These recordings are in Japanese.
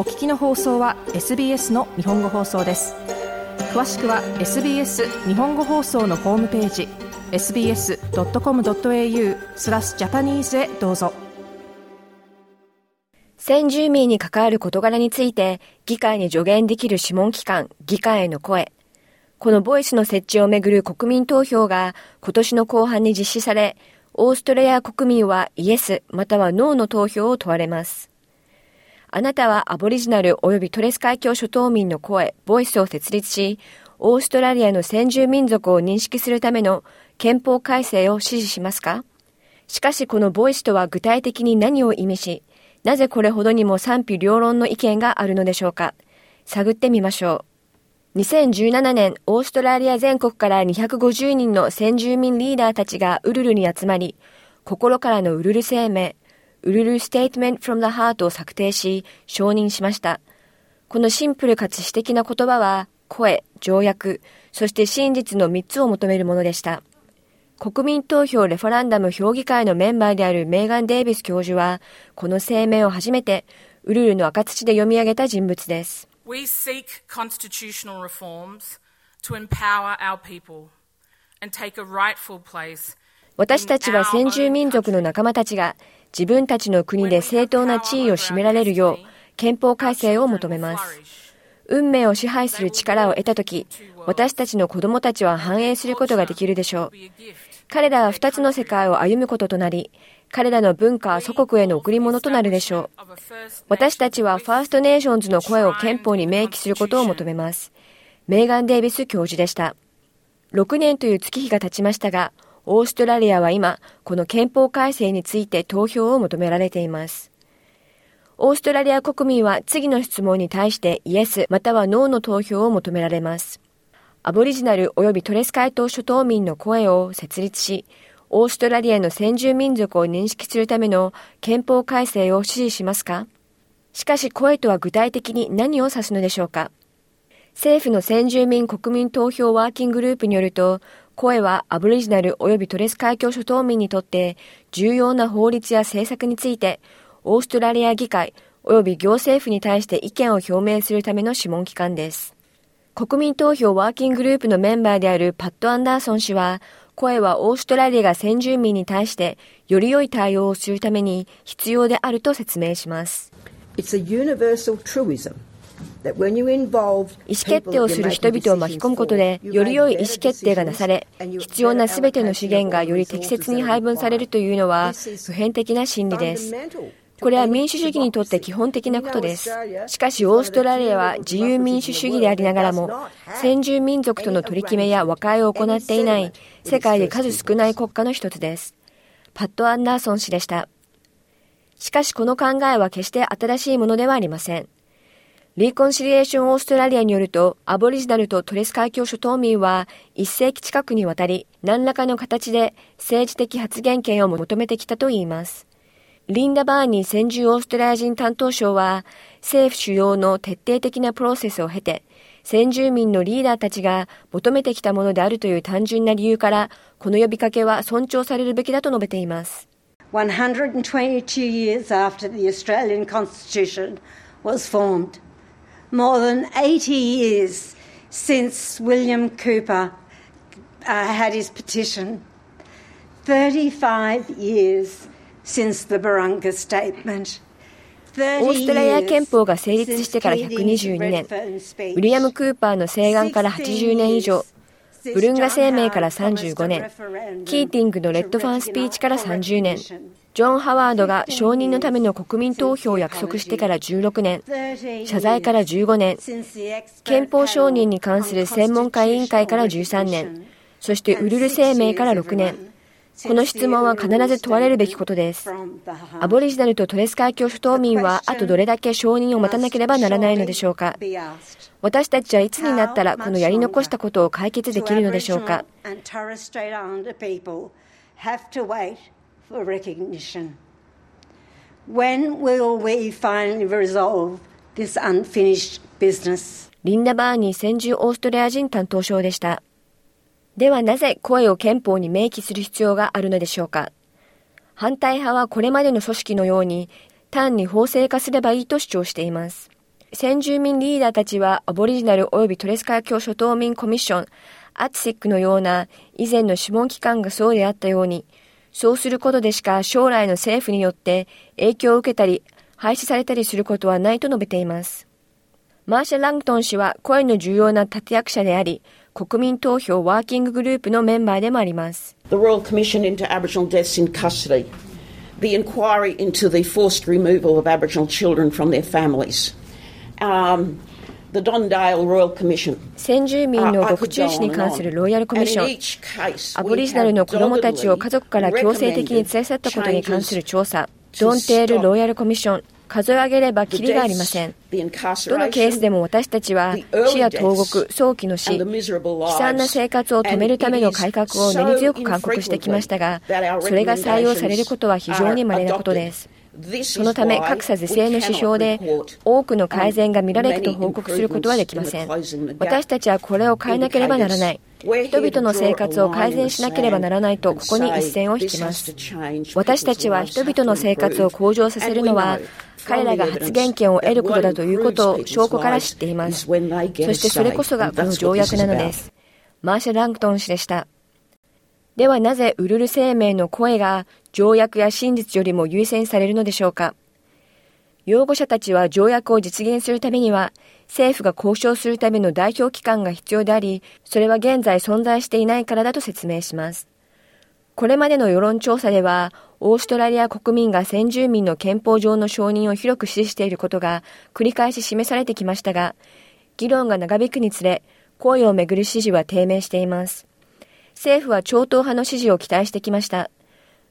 お聞きの放送は SBS の日本語放送です。詳しくは SBS 日本語放送のホームページ sbs.com.au スラスジャパニーズへどうぞ。先住民に関わる事柄について議会に助言できる諮問機関議会への声。このボイスの設置をめぐる国民投票が今年の後半に実施されオーストラリア国民はイエスまたはノーの投票を問われます。あなたはアボリジナル及びトレス海峡諸島民の声、ボイスを設立し、オーストラリアの先住民族を認識するための憲法改正を支持しますか？しかしこのボイスとは具体的に何を意味し、なぜこれほどにも賛否両論の意見があるのでしょうか？探ってみましょう。2017年、オーストラリア全国から250人の先住民リーダーたちがウルルに集まり、心からのウルル声明、ウルルステートメントフロム the heart を策定し、承認しました。このシンプルかつ詩的な言葉は、声、条約、そして真実の3つを求めるものでした。国民投票レファランダム評議会のメンバーであるメーガン・デイビス教授は、この声明を初めて、ウルルの赤土で読み上げた人物です。We seek constitutional reforms to empower our people and take a rightful place 私たちは先住民族の仲間たちが自分たちの国で正当な地位を占められるよう憲法改正を求めます。運命を支配する力を得たとき、私たちの子供たちは繁栄することができるでしょう。彼らは二つの世界を歩むこととなり、彼らの文化は祖国への贈り物となるでしょう。私たちはファーストネーションズの声を憲法に明記することを求めます。メーガン・デイビス教授でした。6年という月日が経ちましたが、オーストラリアは今、この憲法改正について投票を求められています。オーストラリア国民は次の質問に対してイエスまたはノーの投票を求められます。アボリジナル及びトレス海島諸島民の声を設立し、オーストラリアの先住民族を認識するための憲法改正を支持しますか？しかし声とは具体的に何を指すのでしょうか？政府の先住民国民投票ワーキンググループによると、声はアボリジナル及びトレス海峡諸島民にとって重要な法律や政策について、オーストラリア議会及び行政府に対して意見を表明するための諮問機関です。国民投票ワーキンググループのメンバーであるパット・アンダーソン氏は、声はオーストラリアが先住民に対してより良い対応をするために必要であると説明します。It's a universal truism 意思決定をする人々を巻き込むことで、より良い意思決定がなされ、必要なすべての資源がより適切に配分されるというのは、普遍的な真理です。これは民主主義にとって基本的なことです。しかし、オーストラリアは自由民主主義でありながらも、先住民族との取り決めや和解を行っていない世界で数少ない国家の一つです。パット・アンダーソン氏でした。しかし、この考えは決して新しいものではありません。リーコンシリエーションオーストラリアによると、アボリジナルとトレス海峡諸島民は一世紀近くにわたり、何らかの形で政治的発言権を求めてきたといいます。リンダ・バーニー先住オーストラリア人担当省は、政府主要の徹底的なプロセスを経て、先住民のリーダーたちが求めてきたものであるという単純な理由から、この呼びかけは尊重されるべきだと述べています。122 years after the Australian Constitution was formed, more than 80 years since William Cooper uh, had his petition, 35 years since the Barunga Statement. オーストラリア憲法が成立してから122年、ウィリアム・クーパーの請願から80年以上、ブルンガ声明から35年、キーティングのレッドファンスピーチから30年、ジョン・ハワードが承認のための国民投票を約束してから16年、謝罪から15年、憲法承認に関する専門家委員会から13年、そしてウルル声明から6年、この質問は必ず問われるべきことです。アボリジナルとトレス海峡諸島民はあとどれだけ承認を待たなければならないのでしょうか。私たちはいつになったらこのやり残したことを解決できるのでしょうか。When will we finally resolve this unfinished business? リンダ・バーニー先住オーストラリア人担当省でした。ではなぜ声を憲法に明記する必要があるのでしょうか反対派はこれまでの組織のように単に法制化すればいいと主張しています。先住民リーダーたちはアボリジナル及びトレス海峡諸島民コミッション、アツシックのような以前の諮問機関がそうであったように、そうすることでしか将来の政府によって影響を受けたり、廃止されたりすることはないと述べています。マーシャ・ラングトン氏は声の重要な立役者であり、国民投票ワーキンググループのメンバーでもあります。The Royal Commission into Aboriginal Deaths in Custody, the inquiry into the forced removal of Aboriginal children from their families, um, 先住民の獄中死に関するロイヤルコミッション、アボリジナルの子供たちを家族から強制的に連れ去ったことに関する調査、ドンテールロイヤルコミッション、数え上げればきりがありません。どのケースでも私たちは死や投獄、早期の死、悲惨な生活を止めるための改革を練り強く勧告してきましたが、それが採用されることは非常に稀なことです。そのため格差是正の指標で多くの改善が見られると報告することはできません。私たちはこれを変えなければならない。人々の生活を改善しなければならないとここに一線を引きます。私たちは人々の生活を向上させるのは彼らが発言権を得ることだということを証拠から知っています。そしてそれこそがこの条約なのです。マーシャ・ランクトン氏でした。ではなぜウルル生命の声が条約や真実よりも優先されるのでしょうか？擁護者たちは条約を実現するためには政府が交渉するための代表機関が必要であり、それは現在存在していないからだと説明します。これまでの世論調査では、オーストラリア国民が先住民の憲法上の承認を広く支持していることが繰り返し示されてきましたが、議論が長引くにつれ、声をめぐる支持は低迷しています。政府は超党派の支持を期待してきました。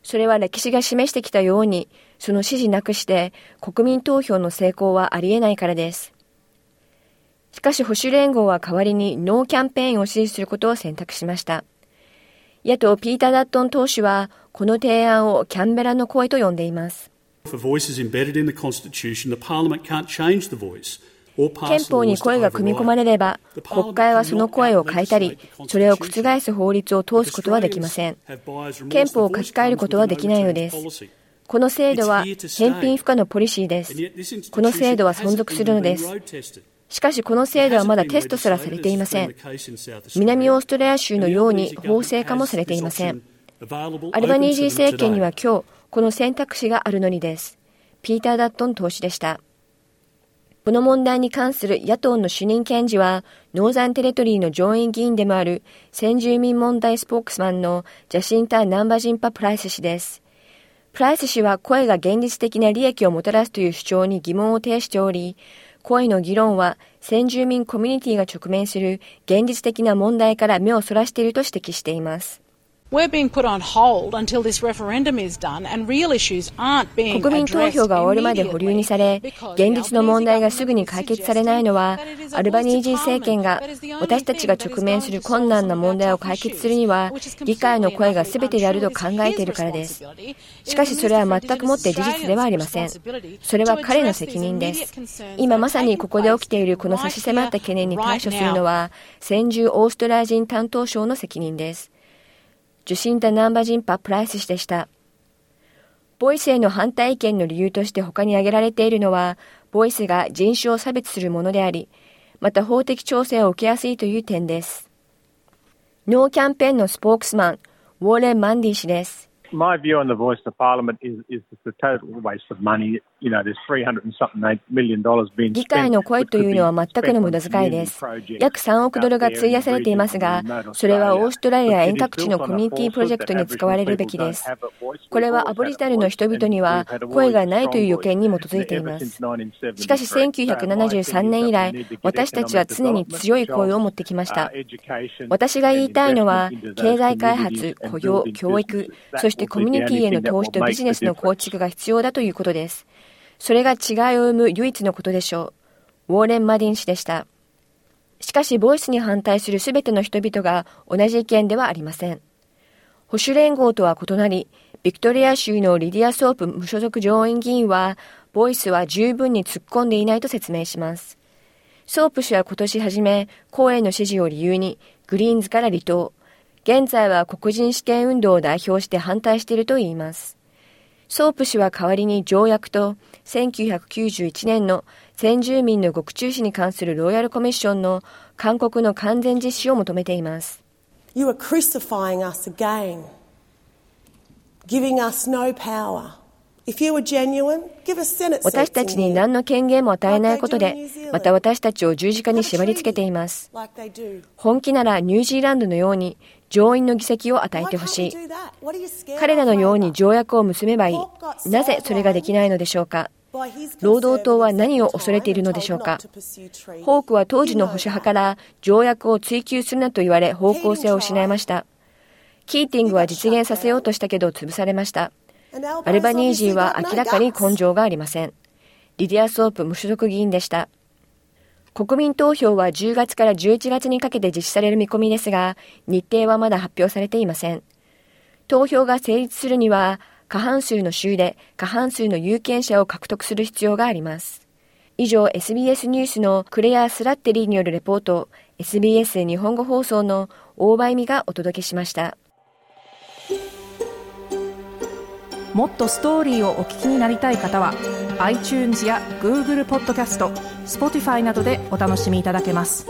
それは歴史が示してきたように、その支持なくして国民投票の成功はありえないからです。しかし保守連合は代わりにノーキャンペーンを支持することを選択しました。野党ピーター・ダットン党首はこの提案をキャンベラの声と呼んでいます。憲法に声が組み込まれれば、国会はその声を変えたり、それを覆す法律を通すことはできません。憲法を書き換えることはできないのです。この制度は返品不可のポリシーです。この制度は存続するのです。しかしこの制度はまだテストすらされていません。南オーストラリア州のように法制化もされていません。アルバニージー政権には今日、この選択肢があるのにです。ピーター・ダットン党首でした。この問題に関する野党の主任検事は、ノーザンテレトリーの上院議員でもある先住民問題スポークスマンのジャシンタ・ナンバジンパ・プライス氏です。プライス氏は声が現実的な利益をもたらすという主張に疑問を呈しており、声の議論は先住民コミュニティが直面する現実的な問題から目をそらしていると指摘しています。国民投票が終わるまで保留にされ、現実の問題がすぐに解決されないのは、アルバニージー政権が私たちが直面する困難な問題を解決するには、議会の声が全てであると考えているからです。しかしそれは全くもって事実ではありません。それは彼の責任です。今まさにここで起きているこの差し迫った懸念に対処するのは、先住オーストラリア人担当省の責任です。受信たナンバジンパ・プライス氏でした。ボイスへの反対意見の理由として他に挙げられているのは、ボイスが人種を差別するものであり、また法的調整を受けやすいという点です。ノーキャンペーンのスポークスマン、ウォーレン・マンディ氏です。My view on the voice of Parliament is, is a total waste of money. You know, there's 300 and something million dollars being 議会の声というのは全くの無駄遣いです。約3億ドルが費やされていますが、それはオーストラリア遠隔地のコミュニティプロジェクトに使われるべきです。これはアボリジナルの人々には声がないという予見に基づいています。しかし1973年以来、私たちは常に強い声を持ってきました。私が言いたいのは、経済開発、雇用、教育、そしてしてコミュニティへの投資とビジネスの構築が必要だということです。それが違いを生む唯一のことでしょう。ウォーレン・マディン氏でした。しかし、ボイスに反対するすべての人々が同じ意見ではありません。保守連合とは異なり、ビクトリア州のリディア・ソープ無所属上院議員は、ボイスは十分に突っ込んでいないと説明します。ソープ氏は今年初め、公演の支持を理由に、グリーンズから離党、現在は黒人試験運動を代表して反対していると言います。ソープ氏は代わりに条約と1991年の先住民の獄中死に関するロイヤルコミッションの勧告の完全実施を求めています。You are crucifying us again, giving us no power. 私たちに何の権限も与えないことで、また私たちを十字架に縛り付けています。本気ならニュージーランドのように上院の議席を与えてほしい。彼らのように条約を結べばいい。なぜそれができないのでしょうか？労働党は何を恐れているのでしょうか？ホークは当時の保守派から条約を追求するなと言われ方向性を失いました。キーティングは実現させようとしたけど潰されました。アルバニージーは明らかに根性がありません。リディア・ソープ無所属議員でした。国民投票は10月から11月にかけて実施される見込みですが、日程はまだ発表されていません。投票が成立するには、過半数の州で過半数の有権者を獲得する必要があります。以上、SBS ニュースのクレア・スラッテリーによるレポート、SBS 日本語放送の大場意味がお届けしました。もっとストーリーをお聞きになりたい方は iTunes や Google ポッドキャスト Spotify などでお楽しみいただけます。